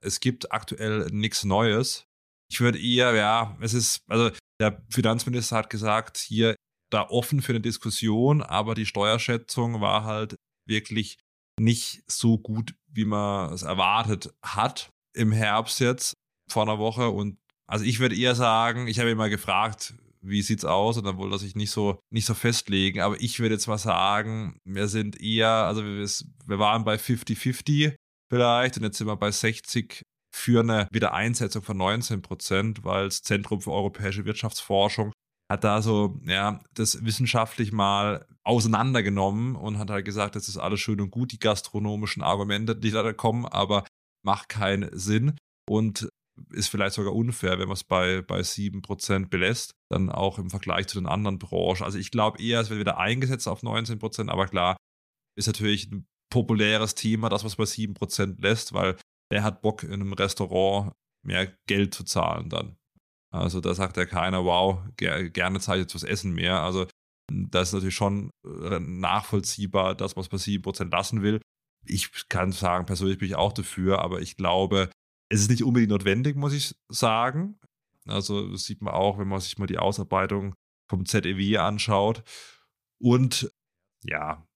Es gibt aktuell nichts Neues. Ich würde eher, ja, es ist, also der Finanzminister hat gesagt, hier da offen für eine Diskussion, aber die Steuerschätzung war halt wirklich nicht so gut, wie man es erwartet hat im Herbst jetzt vor einer Woche und also ich würde eher sagen, ich habe ihn mal gefragt, wie sieht's aus? Und dann wollte er sich nicht so, nicht so festlegen. Aber ich würde jetzt mal sagen, wir sind eher, also wir, wir waren bei 50-50 vielleicht und jetzt sind wir bei 60 für eine Wiedereinsetzung von 19 Prozent, weil das Zentrum für europäische Wirtschaftsforschung hat da so, ja, das wissenschaftlich mal auseinandergenommen und hat halt gesagt, das ist alles schön und gut, die gastronomischen Argumente, die da kommen, aber macht keinen Sinn. Und ist vielleicht sogar unfair, wenn man es bei, bei 7% belässt, dann auch im Vergleich zu den anderen Branchen. Also ich glaube eher, es wird wieder eingesetzt auf 19%, aber klar, ist natürlich ein populäres Thema, das, was bei 7% lässt, weil wer hat Bock in einem Restaurant mehr Geld zu zahlen dann. Also da sagt ja keiner, wow, ger gerne zahle ich jetzt fürs Essen mehr. Also das ist natürlich schon äh, nachvollziehbar, dass man es bei 7% lassen will. Ich kann sagen, persönlich bin ich auch dafür, aber ich glaube, es ist nicht unbedingt notwendig, muss ich sagen. Also das sieht man auch, wenn man sich mal die Ausarbeitung vom ZEW anschaut. Und ja,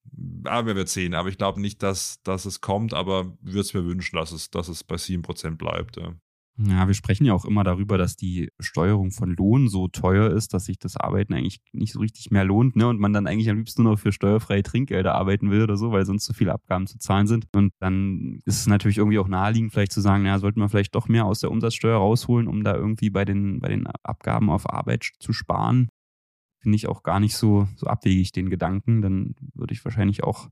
aber wir werden sehen. Aber ich glaube nicht, dass, dass es kommt, aber würde es mir wünschen, dass es, dass es bei 7% bleibt. Ja. Ja, wir sprechen ja auch immer darüber, dass die Steuerung von Lohn so teuer ist, dass sich das Arbeiten eigentlich nicht so richtig mehr lohnt, ne? Und man dann eigentlich am liebsten nur noch für steuerfreie Trinkgelder arbeiten will oder so, weil sonst zu viele Abgaben zu zahlen sind. Und dann ist es natürlich irgendwie auch naheliegend, vielleicht zu sagen, ja, sollten wir vielleicht doch mehr aus der Umsatzsteuer rausholen, um da irgendwie bei den, bei den Abgaben auf Arbeit zu sparen. Finde ich auch gar nicht so, so abwegig, den Gedanken. Dann würde ich wahrscheinlich auch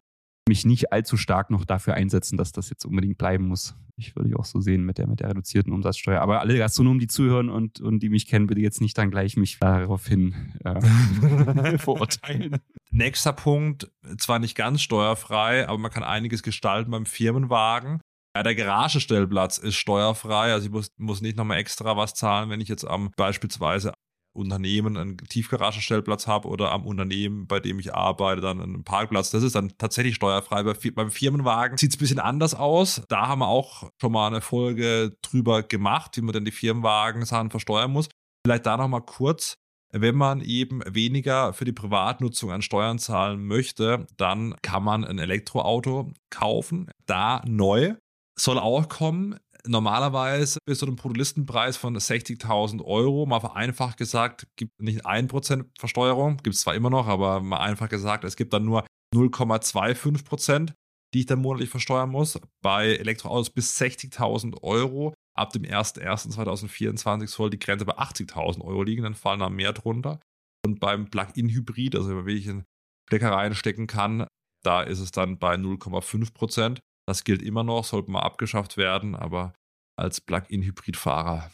mich nicht allzu stark noch dafür einsetzen, dass das jetzt unbedingt bleiben muss. Ich würde ich auch so sehen mit der, mit der reduzierten Umsatzsteuer. Aber alle Gastronomen, die zuhören und, und die mich kennen, bitte jetzt nicht dann gleich mich daraufhin äh, verurteilen. Nächster Punkt, zwar nicht ganz steuerfrei, aber man kann einiges gestalten beim Firmenwagen. Ja, der Garagestellplatz ist steuerfrei, also ich muss, muss nicht nochmal extra was zahlen, wenn ich jetzt am beispielsweise Unternehmen einen Tiefgaragenstellplatz habe oder am Unternehmen, bei dem ich arbeite, dann einen Parkplatz. Das ist dann tatsächlich steuerfrei. Bei, beim Firmenwagen sieht es ein bisschen anders aus. Da haben wir auch schon mal eine Folge drüber gemacht, wie man denn die Firmenwagen-Sachen versteuern muss. Vielleicht da nochmal kurz. Wenn man eben weniger für die Privatnutzung an Steuern zahlen möchte, dann kann man ein Elektroauto kaufen. Da neu. Soll auch kommen normalerweise bis zu einem Produktlistenpreis von 60.000 Euro, mal vereinfacht gesagt, gibt nicht 1% Versteuerung, gibt es zwar immer noch, aber mal einfach gesagt, es gibt dann nur 0,25 Prozent, die ich dann monatlich versteuern muss. Bei Elektroautos bis 60.000 Euro. Ab dem 01.01.2024 soll die Grenze bei 80.000 Euro liegen, dann fallen da mehr drunter. Und beim Plug-in-Hybrid, also wenn ich einen Stecker reinstecken kann, da ist es dann bei 0,5 Prozent. Das gilt immer noch, sollte mal abgeschafft werden, aber als Plug-in-Hybrid-Fahrer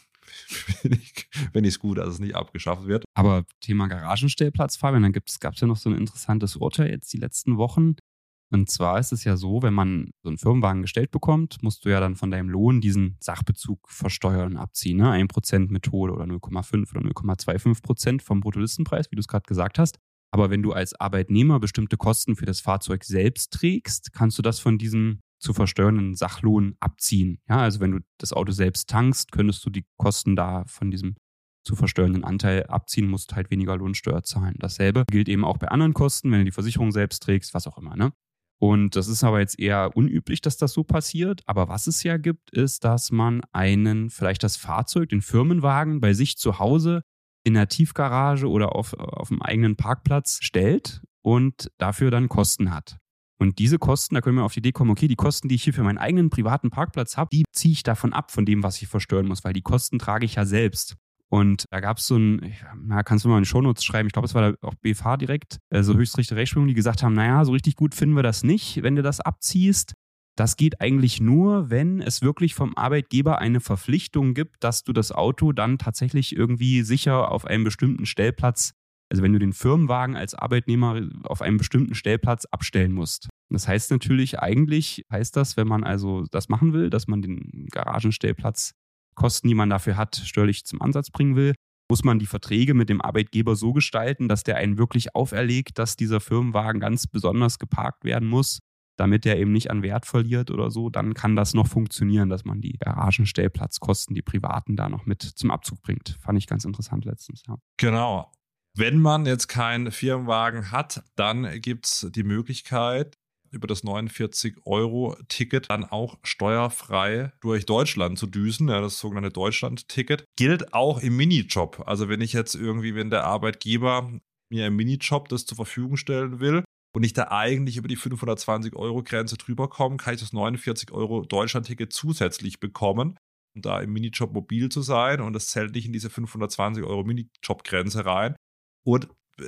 wenn ich es gut, dass es nicht abgeschafft wird. Aber Thema Garagenstellplatz, Fabian, dann gab es ja noch so ein interessantes Urteil jetzt die letzten Wochen. Und zwar ist es ja so, wenn man so einen Firmenwagen gestellt bekommt, musst du ja dann von deinem Lohn diesen Sachbezug versteuern und abziehen. Ne? 1% Methode oder 0,5 oder 0,25% vom Bruttolistenpreis, wie du es gerade gesagt hast. Aber wenn du als Arbeitnehmer bestimmte Kosten für das Fahrzeug selbst trägst, kannst du das von diesem zu versteuernden Sachlohn abziehen. Ja, also wenn du das Auto selbst tankst, könntest du die Kosten da von diesem zu versteuernden Anteil abziehen, musst halt weniger Lohnsteuer zahlen. Dasselbe gilt eben auch bei anderen Kosten, wenn du die Versicherung selbst trägst, was auch immer. Ne? Und das ist aber jetzt eher unüblich, dass das so passiert. Aber was es ja gibt, ist, dass man einen, vielleicht das Fahrzeug, den Firmenwagen bei sich zu Hause in der Tiefgarage oder auf, auf dem eigenen Parkplatz stellt und dafür dann Kosten hat. Und diese Kosten, da können wir auf die Idee kommen, okay, die Kosten, die ich hier für meinen eigenen privaten Parkplatz habe, die ziehe ich davon ab, von dem, was ich versteuern muss, weil die Kosten trage ich ja selbst. Und da gab es so ein, ja, kannst du mal in die Shownotes schreiben, ich glaube, es war auch BFH direkt, äh, so Höchstrichter Rechtsprechung, die gesagt haben, naja, so richtig gut finden wir das nicht, wenn du das abziehst. Das geht eigentlich nur, wenn es wirklich vom Arbeitgeber eine Verpflichtung gibt, dass du das Auto dann tatsächlich irgendwie sicher auf einem bestimmten Stellplatz, also wenn du den Firmenwagen als Arbeitnehmer auf einem bestimmten Stellplatz abstellen musst. Das heißt natürlich, eigentlich heißt das, wenn man also das machen will, dass man den Garagenstellplatz Kosten, die man dafür hat, steuerlich zum Ansatz bringen will, muss man die Verträge mit dem Arbeitgeber so gestalten, dass der einen wirklich auferlegt, dass dieser Firmenwagen ganz besonders geparkt werden muss damit er eben nicht an Wert verliert oder so, dann kann das noch funktionieren, dass man die Garagenstellplatzkosten, die privaten, da noch mit zum Abzug bringt. Fand ich ganz interessant letztens, ja. Genau. Wenn man jetzt keinen Firmenwagen hat, dann gibt es die Möglichkeit, über das 49-Euro-Ticket dann auch steuerfrei durch Deutschland zu düsen. Ja, das sogenannte Deutschland-Ticket gilt auch im Minijob. Also wenn ich jetzt irgendwie, wenn der Arbeitgeber mir im Minijob das zur Verfügung stellen will, und ich da eigentlich über die 520 Euro Grenze drüber komme, kann ich das 49 Euro Deutschland-Ticket zusätzlich bekommen, um da im Minijob mobil zu sein und das zählt nicht in diese 520 Euro Minijob-Grenze rein und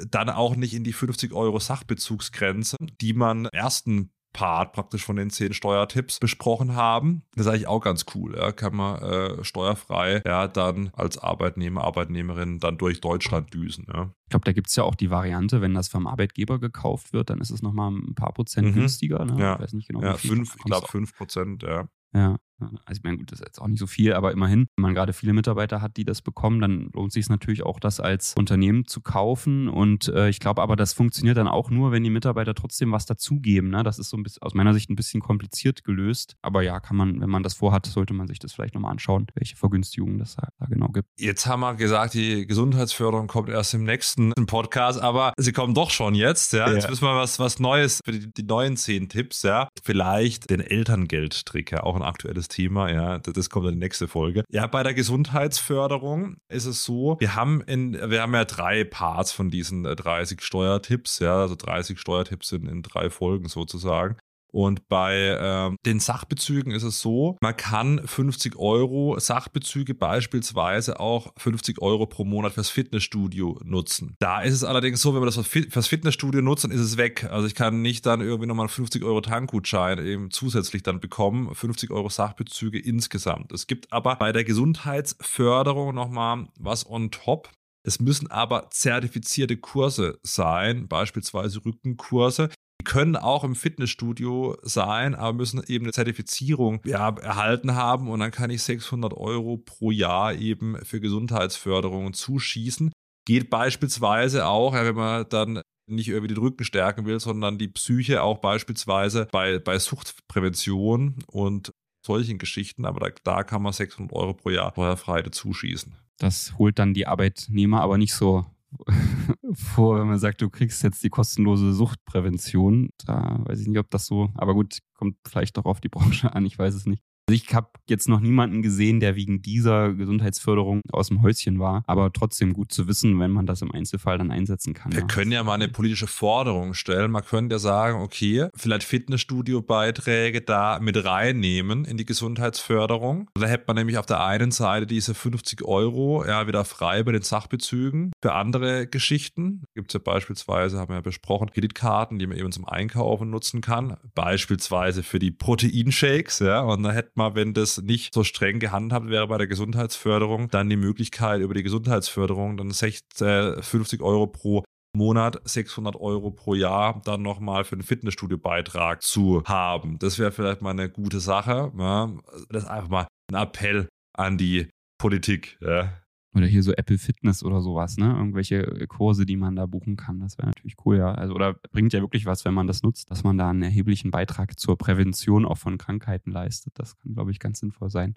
dann auch nicht in die 50 Euro Sachbezugsgrenze, die man im ersten Part praktisch von den zehn Steuertipps besprochen haben. Das ist eigentlich auch ganz cool. Ja. Kann man äh, steuerfrei ja, dann als Arbeitnehmer, Arbeitnehmerin dann durch Deutschland düsen. Ja. Ich glaube, da gibt es ja auch die Variante, wenn das vom Arbeitgeber gekauft wird, dann ist es nochmal ein paar Prozent mhm. günstiger. Ne? Ja. Ich weiß nicht genau. Ja, fünf, ich glaube fünf Prozent, ja. Ja, also ich meine, gut, das ist jetzt auch nicht so viel, aber immerhin, wenn man gerade viele Mitarbeiter hat, die das bekommen, dann lohnt sich es natürlich auch, das als Unternehmen zu kaufen. Und äh, ich glaube aber, das funktioniert dann auch nur, wenn die Mitarbeiter trotzdem was dazugeben. Ne? Das ist so ein bisschen aus meiner Sicht ein bisschen kompliziert gelöst. Aber ja, kann man, wenn man das vorhat, sollte man sich das vielleicht nochmal anschauen, welche Vergünstigungen das da, da genau gibt. Jetzt haben wir gesagt, die Gesundheitsförderung kommt erst im nächsten Podcast, aber sie kommen doch schon jetzt. Ja? ja. Jetzt müssen wir was, was Neues für die, die neuen zehn Tipps. Ja? Vielleicht den Elterngeldtrick, ja, auch ein aktuelles Thema, ja, das kommt in die nächste Folge. Ja, bei der Gesundheitsförderung ist es so, wir haben in, wir haben ja drei Parts von diesen 30 äh, Steuertipps, ja, also 30 Steuertipps in, in drei Folgen sozusagen. Und bei ähm, den Sachbezügen ist es so, man kann 50 Euro Sachbezüge beispielsweise auch 50 Euro pro Monat fürs Fitnessstudio nutzen. Da ist es allerdings so, wenn man das fürs Fitnessstudio nutzt, dann ist es weg. Also ich kann nicht dann irgendwie nochmal einen 50 Euro Tankgutschein eben zusätzlich dann bekommen. 50 Euro Sachbezüge insgesamt. Es gibt aber bei der Gesundheitsförderung nochmal was on top. Es müssen aber zertifizierte Kurse sein, beispielsweise Rückenkurse. Können auch im Fitnessstudio sein, aber müssen eben eine Zertifizierung ja, erhalten haben und dann kann ich 600 Euro pro Jahr eben für Gesundheitsförderung zuschießen. Geht beispielsweise auch, ja, wenn man dann nicht irgendwie den Rücken stärken will, sondern die Psyche auch beispielsweise bei, bei Suchtprävention und solchen Geschichten, aber da, da kann man 600 Euro pro Jahr steuerfrei zuschießen. Das holt dann die Arbeitnehmer aber nicht so vor, wenn man sagt, du kriegst jetzt die kostenlose Suchtprävention. Da weiß ich nicht, ob das so, aber gut, kommt vielleicht doch auf die Branche an, ich weiß es nicht. Also ich habe jetzt noch niemanden gesehen, der wegen dieser Gesundheitsförderung aus dem Häuschen war, aber trotzdem gut zu wissen, wenn man das im Einzelfall dann einsetzen kann. Wir ja. können ja mal eine politische Forderung stellen. Man könnte ja sagen, okay, vielleicht Fitnessstudio-Beiträge da mit reinnehmen in die Gesundheitsförderung. Da hätte man nämlich auf der einen Seite diese 50 Euro ja wieder frei bei den Sachbezügen für andere Geschichten. Gibt es ja beispielsweise, haben wir ja besprochen, Kreditkarten, die man eben zum Einkaufen nutzen kann. Beispielsweise für die Proteinshakes, ja. Und da hätte man, wenn das nicht so streng gehandhabt wäre bei der Gesundheitsförderung, dann die Möglichkeit über die Gesundheitsförderung dann 60, 50 äh, Euro pro Monat 600 Euro pro Jahr dann nochmal für einen Fitnessstudio-Beitrag zu haben. Das wäre vielleicht mal eine gute Sache. Ja. Das ist einfach mal ein Appell an die Politik. Ja. Oder hier so Apple Fitness oder sowas, ne? Irgendwelche Kurse, die man da buchen kann. Das wäre natürlich cool, ja. Also, oder bringt ja wirklich was, wenn man das nutzt, dass man da einen erheblichen Beitrag zur Prävention auch von Krankheiten leistet. Das kann, glaube ich, ganz sinnvoll sein.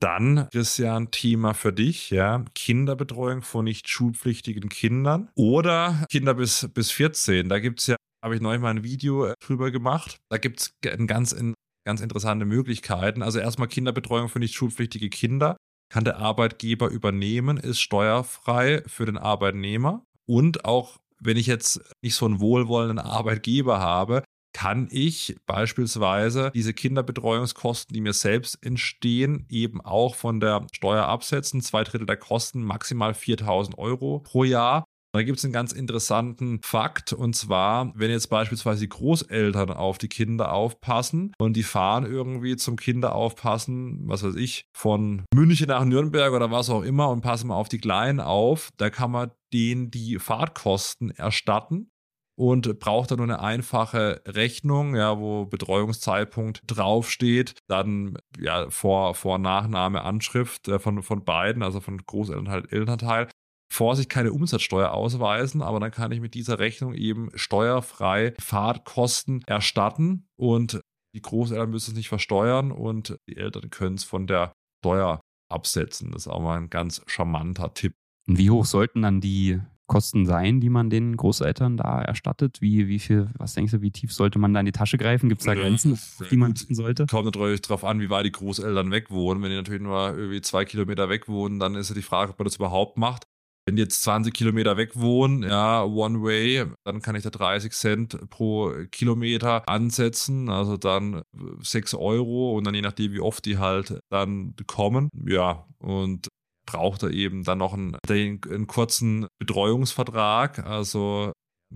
Dann, Christian, Thema für dich, ja, Kinderbetreuung von nicht schulpflichtigen Kindern oder Kinder bis, bis 14. Da gibt es ja, habe ich neulich mal ein Video äh, drüber gemacht. Da gibt es ganz, ganz interessante Möglichkeiten. Also erstmal Kinderbetreuung für nicht schulpflichtige Kinder kann der Arbeitgeber übernehmen, ist steuerfrei für den Arbeitnehmer und auch wenn ich jetzt nicht so einen wohlwollenden Arbeitgeber habe, kann ich beispielsweise diese Kinderbetreuungskosten, die mir selbst entstehen, eben auch von der Steuer absetzen. Zwei Drittel der Kosten, maximal 4000 Euro pro Jahr. Da gibt es einen ganz interessanten Fakt und zwar, wenn jetzt beispielsweise die Großeltern auf die Kinder aufpassen und die fahren irgendwie zum Kinderaufpassen, was weiß ich, von München nach Nürnberg oder was auch immer und passen mal auf die Kleinen auf, da kann man denen die Fahrtkosten erstatten und braucht dann nur eine einfache Rechnung, ja, wo Betreuungszeitpunkt draufsteht, dann ja Vor-, Vor Nachname, Anschrift äh, von, von beiden, also von Großelternteil, Elternteil. Vorsicht, keine Umsatzsteuer ausweisen, aber dann kann ich mit dieser Rechnung eben steuerfrei Fahrtkosten erstatten und die Großeltern müssen es nicht versteuern und die Eltern können es von der Steuer absetzen. Das ist auch mal ein ganz charmanter Tipp. Wie hoch sollten dann die Kosten sein, die man den Großeltern da erstattet? Wie, wie viel, was denkst du, wie tief sollte man da in die Tasche greifen? Gibt es da Grenzen, die man nutzen sollte? Kommt natürlich darauf an, wie weit die Großeltern weg wohnen. Wenn die natürlich nur irgendwie zwei Kilometer weg wohnen, dann ist ja die Frage, ob man das überhaupt macht. Wenn die jetzt 20 Kilometer weg wohnen, ja, One Way, dann kann ich da 30 Cent pro Kilometer ansetzen, also dann 6 Euro und dann je nachdem, wie oft die halt dann kommen. Ja, und braucht er eben dann noch einen, einen kurzen Betreuungsvertrag. Also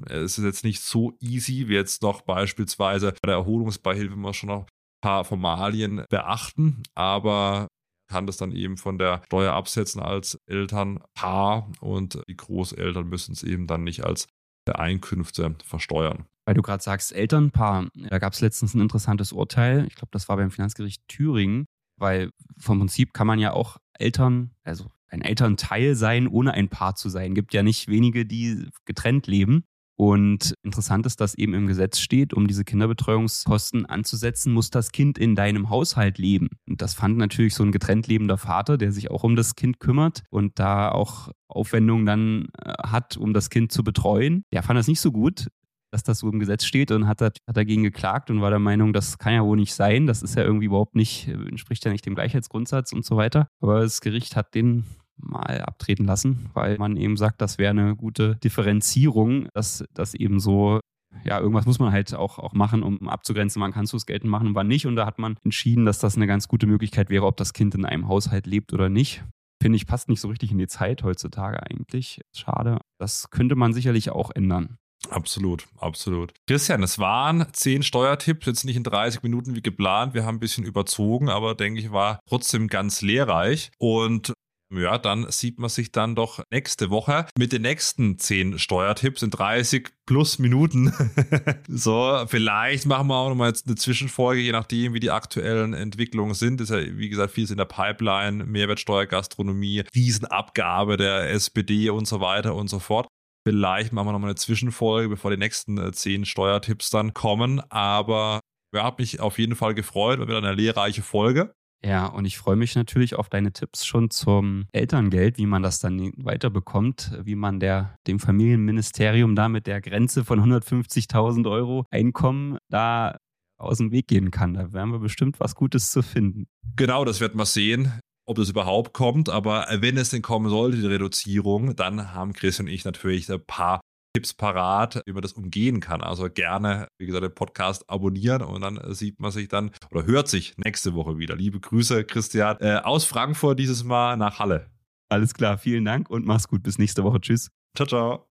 es ist jetzt nicht so easy wie jetzt noch beispielsweise bei der Erholungsbeihilfe man schon noch ein paar Formalien beachten, aber kann das dann eben von der Steuer absetzen als Elternpaar und die Großeltern müssen es eben dann nicht als Einkünfte versteuern. Weil du gerade sagst, Elternpaar, da gab es letztens ein interessantes Urteil, ich glaube, das war beim Finanzgericht Thüringen, weil vom Prinzip kann man ja auch Eltern, also ein Elternteil sein, ohne ein Paar zu sein. Gibt ja nicht wenige, die getrennt leben. Und interessant ist, dass eben im Gesetz steht, um diese Kinderbetreuungskosten anzusetzen, muss das Kind in deinem Haushalt leben. Und das fand natürlich so ein getrennt lebender Vater, der sich auch um das Kind kümmert und da auch Aufwendungen dann äh, hat, um das Kind zu betreuen. Der fand das nicht so gut dass das so im Gesetz steht und hat, hat dagegen geklagt und war der Meinung, das kann ja wohl nicht sein, das ist ja irgendwie überhaupt nicht, entspricht ja nicht dem Gleichheitsgrundsatz und so weiter. Aber das Gericht hat den mal abtreten lassen, weil man eben sagt, das wäre eine gute Differenzierung, dass das eben so ja, irgendwas muss man halt auch, auch machen, um abzugrenzen, wann kannst du es geltend machen und wann nicht. Und da hat man entschieden, dass das eine ganz gute Möglichkeit wäre, ob das Kind in einem Haushalt lebt oder nicht. Finde ich, passt nicht so richtig in die Zeit heutzutage eigentlich. Schade. Das könnte man sicherlich auch ändern. Absolut, absolut. Christian, es waren zehn Steuertipps, jetzt nicht in 30 Minuten wie geplant. Wir haben ein bisschen überzogen, aber denke ich, war trotzdem ganz lehrreich. Und ja, dann sieht man sich dann doch nächste Woche mit den nächsten zehn Steuertipps in 30 plus Minuten. so, vielleicht machen wir auch nochmal jetzt eine Zwischenfolge, je nachdem, wie die aktuellen Entwicklungen sind. Ist ja, wie gesagt, vieles in der Pipeline, Mehrwertsteuer, Gastronomie, Riesenabgabe der SPD und so weiter und so fort. Vielleicht machen wir nochmal eine Zwischenfolge, bevor die nächsten äh, zehn Steuertipps dann kommen. Aber ja, habe mich auf jeden Fall gefreut, war wieder eine lehrreiche Folge. Ja, und ich freue mich natürlich auf deine Tipps schon zum Elterngeld, wie man das dann weiterbekommt, wie man der, dem Familienministerium da mit der Grenze von 150.000 Euro Einkommen da aus dem Weg gehen kann. Da werden wir bestimmt was Gutes zu finden. Genau, das wird man sehen ob das überhaupt kommt. Aber wenn es denn kommen sollte, die Reduzierung, dann haben Chris und ich natürlich ein paar Tipps parat, wie man das umgehen kann. Also gerne, wie gesagt, den Podcast abonnieren und dann sieht man sich dann oder hört sich nächste Woche wieder. Liebe Grüße, Christian, äh, aus Frankfurt dieses Mal nach Halle. Alles klar, vielen Dank und mach's gut. Bis nächste Woche. Tschüss. Ciao, ciao.